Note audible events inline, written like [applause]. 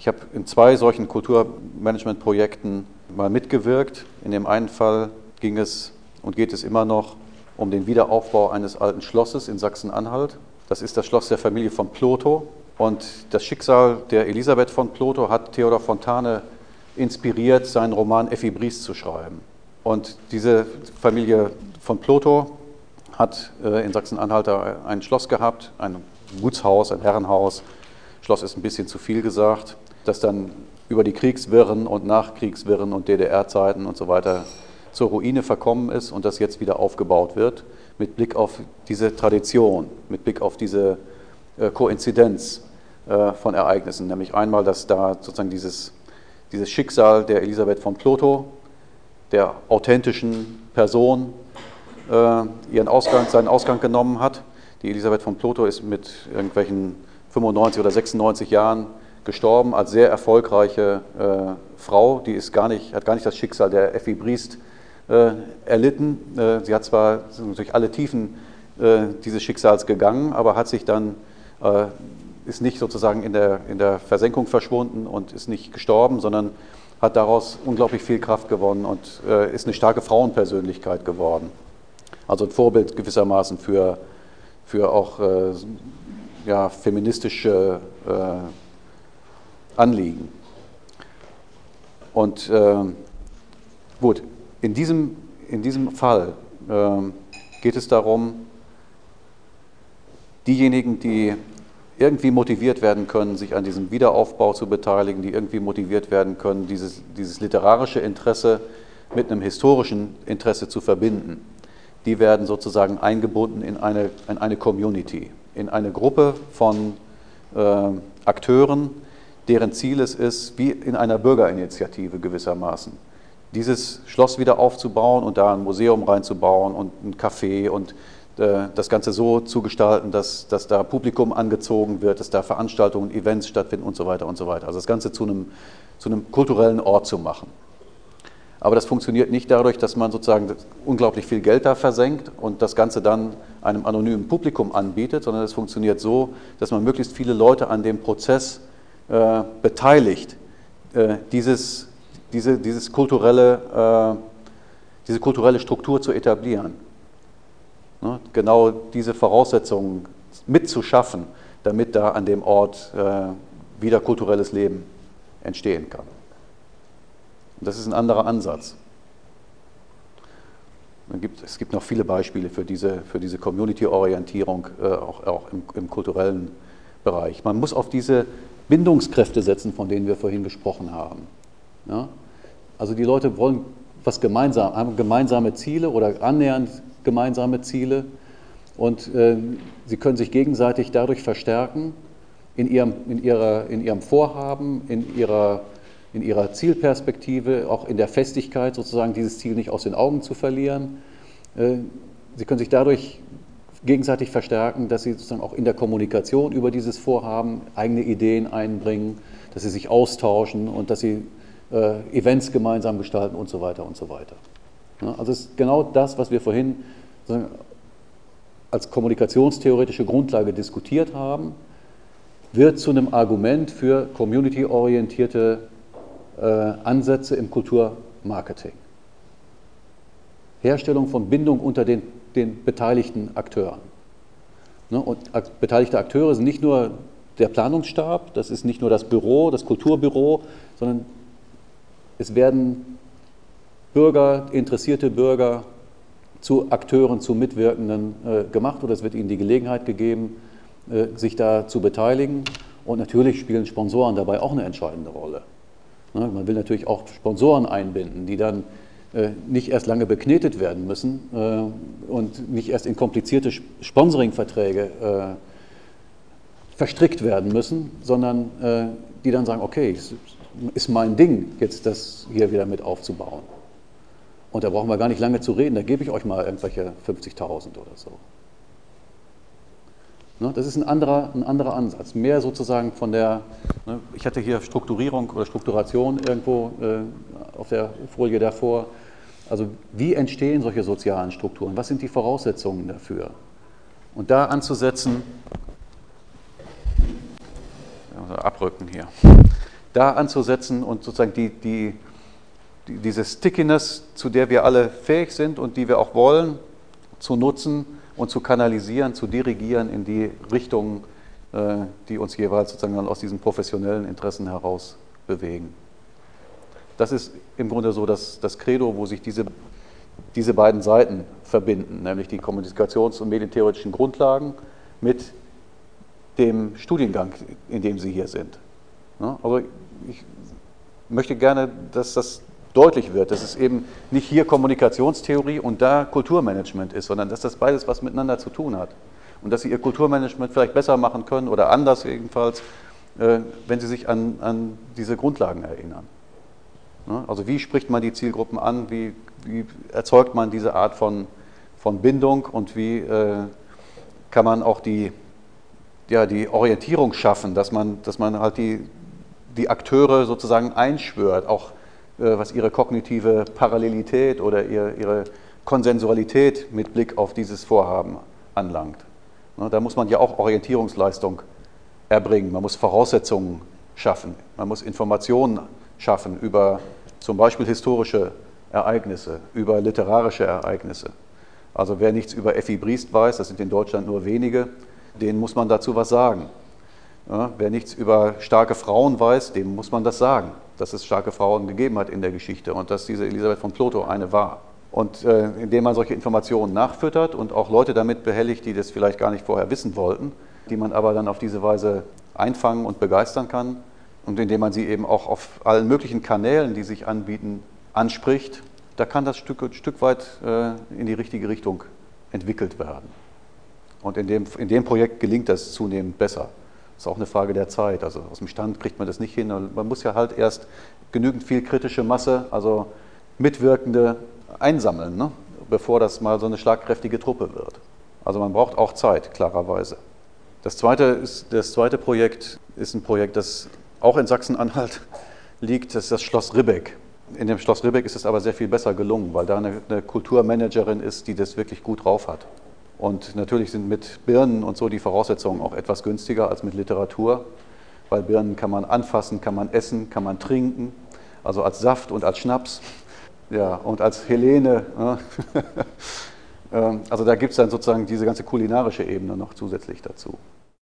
Ich habe in zwei solchen Kulturmanagementprojekten mal mitgewirkt. In dem einen Fall ging es und geht es immer noch um den Wiederaufbau eines alten Schlosses in Sachsen-Anhalt. Das ist das Schloss der Familie von Plotho. Und das Schicksal der Elisabeth von Plotho hat Theodor Fontane inspiriert, seinen Roman Effi Briest zu schreiben. Und diese Familie von Plotho hat äh, in Sachsen-Anhalt ein Schloss gehabt, ein Gutshaus, ein Herrenhaus. Schloss ist ein bisschen zu viel gesagt, das dann über die Kriegswirren und Nachkriegswirren und DDR-Zeiten und so weiter zur Ruine verkommen ist und das jetzt wieder aufgebaut wird, mit Blick auf diese Tradition, mit Blick auf diese äh, Koinzidenz äh, von Ereignissen. Nämlich einmal, dass da sozusagen dieses, dieses Schicksal der Elisabeth von Plotho, der authentischen Person, äh, ihren Ausgang, seinen Ausgang genommen hat. Die Elisabeth von Plotho ist mit irgendwelchen 95 oder 96 Jahren gestorben als sehr erfolgreiche äh, Frau. Die ist gar nicht, hat gar nicht das Schicksal der Effi Briest äh, erlitten. Äh, sie hat zwar durch alle Tiefen äh, dieses Schicksals gegangen, aber hat sich dann, äh, ist nicht sozusagen in der, in der Versenkung verschwunden und ist nicht gestorben, sondern hat daraus unglaublich viel Kraft gewonnen und äh, ist eine starke Frauenpersönlichkeit geworden. Also ein Vorbild gewissermaßen für, für auch ja, feministische Anliegen. Und äh, gut, in diesem, in diesem Fall äh, geht es darum, diejenigen, die irgendwie motiviert werden können, sich an diesem Wiederaufbau zu beteiligen, die irgendwie motiviert werden können, dieses, dieses literarische Interesse mit einem historischen Interesse zu verbinden, die werden sozusagen eingebunden in eine, in eine Community, in eine Gruppe von äh, Akteuren, deren Ziel es ist, wie in einer Bürgerinitiative gewissermaßen, dieses Schloss wieder aufzubauen und da ein Museum reinzubauen und ein Café und äh, das Ganze so zu gestalten, dass, dass da Publikum angezogen wird, dass da Veranstaltungen, Events stattfinden und so weiter und so weiter. Also das Ganze zu einem, zu einem kulturellen Ort zu machen. Aber das funktioniert nicht dadurch, dass man sozusagen unglaublich viel Geld da versenkt und das Ganze dann einem anonymen Publikum anbietet, sondern es funktioniert so, dass man möglichst viele Leute an dem Prozess äh, beteiligt, äh, dieses, diese, dieses kulturelle, äh, diese kulturelle Struktur zu etablieren. Ne? Genau diese Voraussetzungen mitzuschaffen, damit da an dem Ort äh, wieder kulturelles Leben entstehen kann. Und das ist ein anderer Ansatz. Gibt, es gibt noch viele Beispiele für diese, für diese Community-Orientierung, äh, auch, auch im, im, kulturellen Bereich. Man muss auf diese Bindungskräfte setzen, von denen wir vorhin gesprochen haben. Ja? Also die Leute wollen was gemeinsam, haben gemeinsame Ziele oder annähernd gemeinsame Ziele und äh, sie können sich gegenseitig dadurch verstärken in ihrem, in ihrer, in ihrem Vorhaben, in ihrer, in ihrer Zielperspektive, auch in der Festigkeit sozusagen dieses Ziel nicht aus den Augen zu verlieren. Äh, sie können sich dadurch gegenseitig verstärken, dass sie sozusagen auch in der Kommunikation über dieses Vorhaben eigene Ideen einbringen, dass sie sich austauschen und dass sie äh, Events gemeinsam gestalten und so weiter und so weiter. Ja, also es ist genau das, was wir vorhin als kommunikationstheoretische Grundlage diskutiert haben, wird zu einem Argument für community-orientierte äh, Ansätze im Kulturmarketing. Herstellung von Bindung unter den den beteiligten Akteuren. Ne, und beteiligte Akteure sind nicht nur der Planungsstab, das ist nicht nur das Büro, das Kulturbüro, sondern es werden Bürger, interessierte Bürger zu Akteuren, zu Mitwirkenden äh, gemacht oder es wird ihnen die Gelegenheit gegeben, äh, sich da zu beteiligen. Und natürlich spielen Sponsoren dabei auch eine entscheidende Rolle. Ne, man will natürlich auch Sponsoren einbinden, die dann nicht erst lange beknetet werden müssen äh, und nicht erst in komplizierte Sponsoringverträge äh, verstrickt werden müssen, sondern die dann sagen, okay, es ist mein Ding, jetzt das hier wieder mit aufzubauen. Und da brauchen wir gar nicht lange zu reden, da gebe ich euch mal irgendwelche 50.000 oder so. Ne, das ist ein anderer, ein anderer Ansatz. Mehr sozusagen von der, ne, ich hatte hier Strukturierung oder Strukturation irgendwo auf der Folie davor. Also wie entstehen solche sozialen Strukturen? Was sind die Voraussetzungen dafür? Und da anzusetzen, abrücken hier, da anzusetzen und sozusagen die, die, diese Stickiness, zu der wir alle fähig sind und die wir auch wollen, zu nutzen und zu kanalisieren, zu dirigieren in die Richtungen, äh, die uns jeweils sozusagen aus diesen professionellen Interessen heraus bewegen. Das ist im Grunde so das, das Credo, wo sich diese, diese beiden Seiten verbinden, nämlich die kommunikations- und medientheoretischen Grundlagen mit dem Studiengang, in dem Sie hier sind. Aber ich möchte gerne, dass das deutlich wird, dass es eben nicht hier Kommunikationstheorie und da Kulturmanagement ist, sondern dass das beides was miteinander zu tun hat. Und dass Sie Ihr Kulturmanagement vielleicht besser machen können oder anders jedenfalls, äh, wenn Sie sich an, an diese Grundlagen erinnern. Also wie spricht man die Zielgruppen an, wie, wie erzeugt man diese Art von, von Bindung und wie äh, kann man auch die, ja, die Orientierung schaffen, dass man, dass man halt die, die Akteure sozusagen einschwört, auch was ihre kognitive Parallelität oder ihre, Konsensualität mit Blick auf dieses Vorhaben anlangt. Da muss man ja auch Orientierungsleistung erbringen, man muss Voraussetzungen schaffen, man muss Informationen schaffen über zum Beispiel historische Ereignisse, über literarische Ereignisse. Also wer nichts über Effi Briest weiß, das sind in Deutschland nur wenige, denen muss man dazu was sagen. Ja, wer nichts über starke Frauen weiß, dem muss man das sagen, dass es starke Frauen gegeben hat in der Geschichte und dass diese Elisabeth von Plotho eine war. Und äh, indem man solche Informationen nachfüttert und auch Leute damit behelligt, die das vielleicht gar nicht vorher wissen wollten, die man aber dann auf diese Weise einfangen und begeistern kann und indem man sie eben auch auf allen möglichen Kanälen, die sich anbieten, anspricht, da kann das Stück, Stück weit äh, in die richtige Richtung entwickelt werden. Und in dem, in dem Projekt gelingt das zunehmend besser. Ist auch eine Frage der Zeit. Also aus dem Stand kriegt man das nicht hin. Man muss ja halt erst genügend viel kritische Masse, also Mitwirkende einsammeln, ne? bevor das mal so eine schlagkräftige Truppe wird. Also man braucht auch Zeit, klarerweise. Das zweite, ist, das zweite Projekt ist ein Projekt, das auch in Sachsen-Anhalt [laughs] liegt, das ist das Schloss Ribbeck. In dem Schloss Ribbeck ist es aber sehr viel besser gelungen, weil da eine, eine Kulturmanagerin ist, die das wirklich gut drauf hat. Und natürlich sind mit Birnen und so die Voraussetzungen auch etwas günstiger als mit Literatur, weil Birnen kann man anfassen, kann man essen, kann man trinken, also als Saft und als Schnaps ja, und als Helene. [laughs] Ähm, also da gibt es dann sozusagen diese ganze kulinarische Ebene noch zusätzlich dazu.